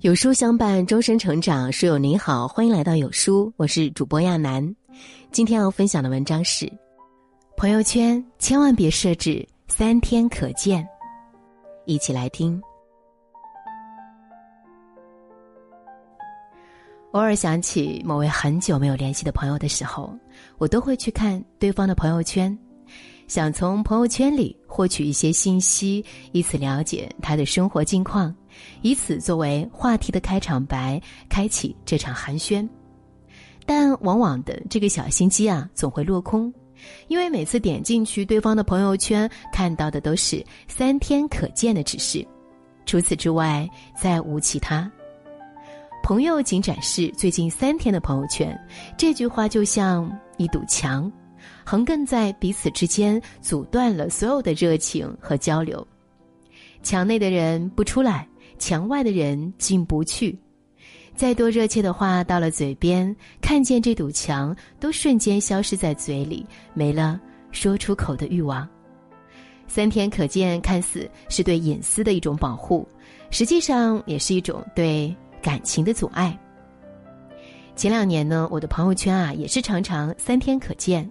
有书相伴，终身成长。书友您好，欢迎来到有书，我是主播亚楠。今天要分享的文章是：朋友圈千万别设置三天可见。一起来听。偶尔想起某位很久没有联系的朋友的时候，我都会去看对方的朋友圈。想从朋友圈里获取一些信息，以此了解他的生活近况，以此作为话题的开场白，开启这场寒暄。但往往的这个小心机啊，总会落空，因为每次点进去对方的朋友圈，看到的都是三天可见的指示，除此之外再无其他。朋友仅展示最近三天的朋友圈，这句话就像一堵墙。横亘在彼此之间，阻断了所有的热情和交流。墙内的人不出来，墙外的人进不去。再多热切的话到了嘴边，看见这堵墙，都瞬间消失在嘴里，没了说出口的欲望。三天可见，看似是对隐私的一种保护，实际上也是一种对感情的阻碍。前两年呢，我的朋友圈啊，也是常常三天可见。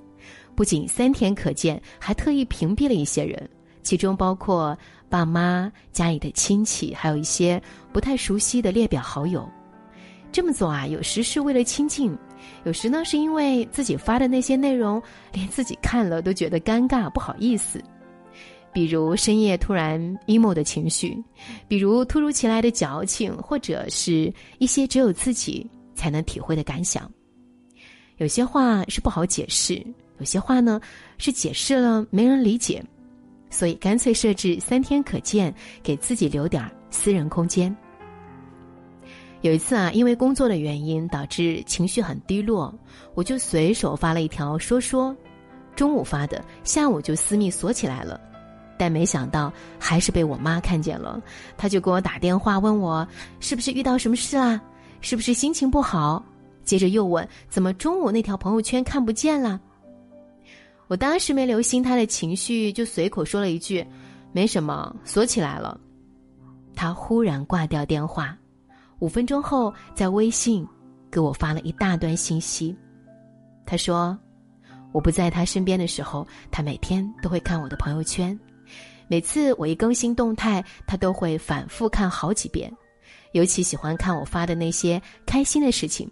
不仅三天可见，还特意屏蔽了一些人，其中包括爸妈、家里的亲戚，还有一些不太熟悉的列表好友。这么做啊，有时是为了亲近，有时呢是因为自己发的那些内容，连自己看了都觉得尴尬不好意思。比如深夜突然 emo 的情绪，比如突如其来的矫情，或者是一些只有自己才能体会的感想。有些话是不好解释。有些话呢，是解释了没人理解，所以干脆设置三天可见，给自己留点私人空间。有一次啊，因为工作的原因导致情绪很低落，我就随手发了一条说说，中午发的，下午就私密锁起来了，但没想到还是被我妈看见了，她就给我打电话问我是不是遇到什么事啦，是不是心情不好，接着又问怎么中午那条朋友圈看不见了。我当时没留心他的情绪，就随口说了一句：“没什么，锁起来了。”他忽然挂掉电话，五分钟后在微信给我发了一大段信息。他说：“我不在他身边的时候，他每天都会看我的朋友圈，每次我一更新动态，他都会反复看好几遍，尤其喜欢看我发的那些开心的事情。”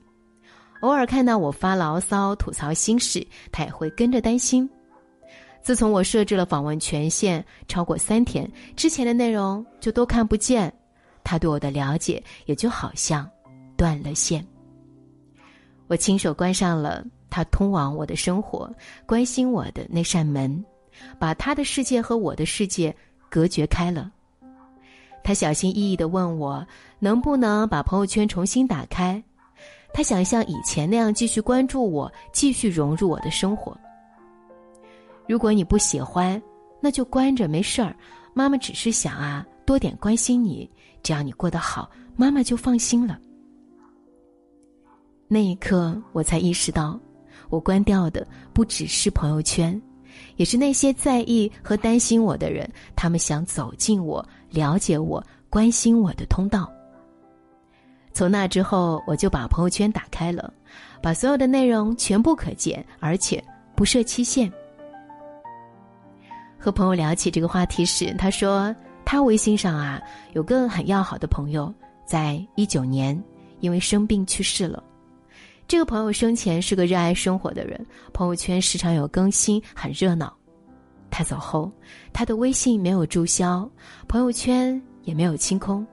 偶尔看到我发牢骚、吐槽心事，他也会跟着担心。自从我设置了访问权限，超过三天之前的内容就都看不见，他对我的了解也就好像断了线。我亲手关上了他通往我的生活、关心我的那扇门，把他的世界和我的世界隔绝开了。他小心翼翼地问我，能不能把朋友圈重新打开。他想像以前那样继续关注我，继续融入我的生活。如果你不喜欢，那就关着没事儿。妈妈只是想啊，多点关心你，只要你过得好，妈妈就放心了。那一刻，我才意识到，我关掉的不只是朋友圈，也是那些在意和担心我的人，他们想走进我、了解我、关心我的通道。从那之后，我就把朋友圈打开了，把所有的内容全部可见，而且不设期限。和朋友聊起这个话题时，他说他微信上啊有个很要好的朋友，在一九年因为生病去世了。这个朋友生前是个热爱生活的人，朋友圈时常有更新，很热闹。他走后，他的微信没有注销，朋友圈也没有清空。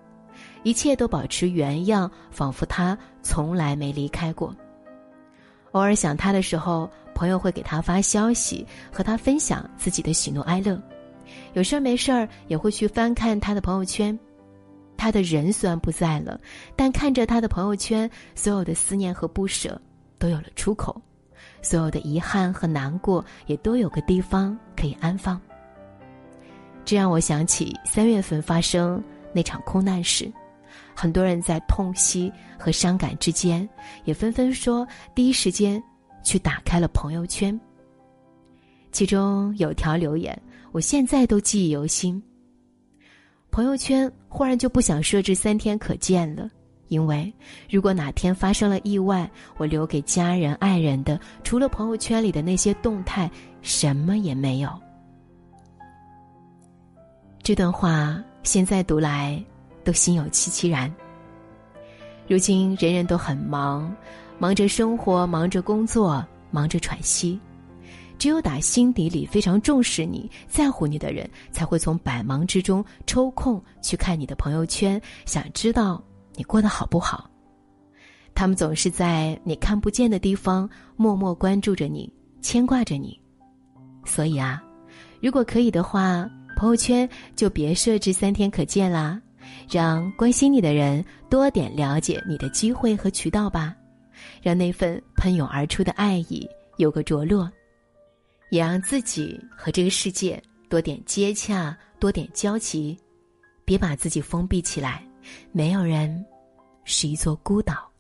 一切都保持原样，仿佛他从来没离开过。偶尔想他的时候，朋友会给他发消息，和他分享自己的喜怒哀乐。有事儿没事儿也会去翻看他的朋友圈。他的人虽然不在了，但看着他的朋友圈，所有的思念和不舍都有了出口，所有的遗憾和难过也都有个地方可以安放。这让我想起三月份发生那场空难时。很多人在痛惜和伤感之间，也纷纷说第一时间去打开了朋友圈。其中有条留言，我现在都记忆犹新。朋友圈忽然就不想设置三天可见了，因为如果哪天发生了意外，我留给家人、爱人的，除了朋友圈里的那些动态，什么也没有。这段话现在读来，都心有戚戚然。如今人人都很忙，忙着生活，忙着工作，忙着喘息。只有打心底里非常重视你、在乎你的人，才会从百忙之中抽空去看你的朋友圈，想知道你过得好不好。他们总是在你看不见的地方默默关注着你、牵挂着你。所以啊，如果可以的话，朋友圈就别设置三天可见啦，让关心你的人多点了解你的机会和渠道吧，让那份喷涌而出的爱意有个着落。也让自己和这个世界多点接洽，多点交集，别把自己封闭起来。没有人是一座孤岛。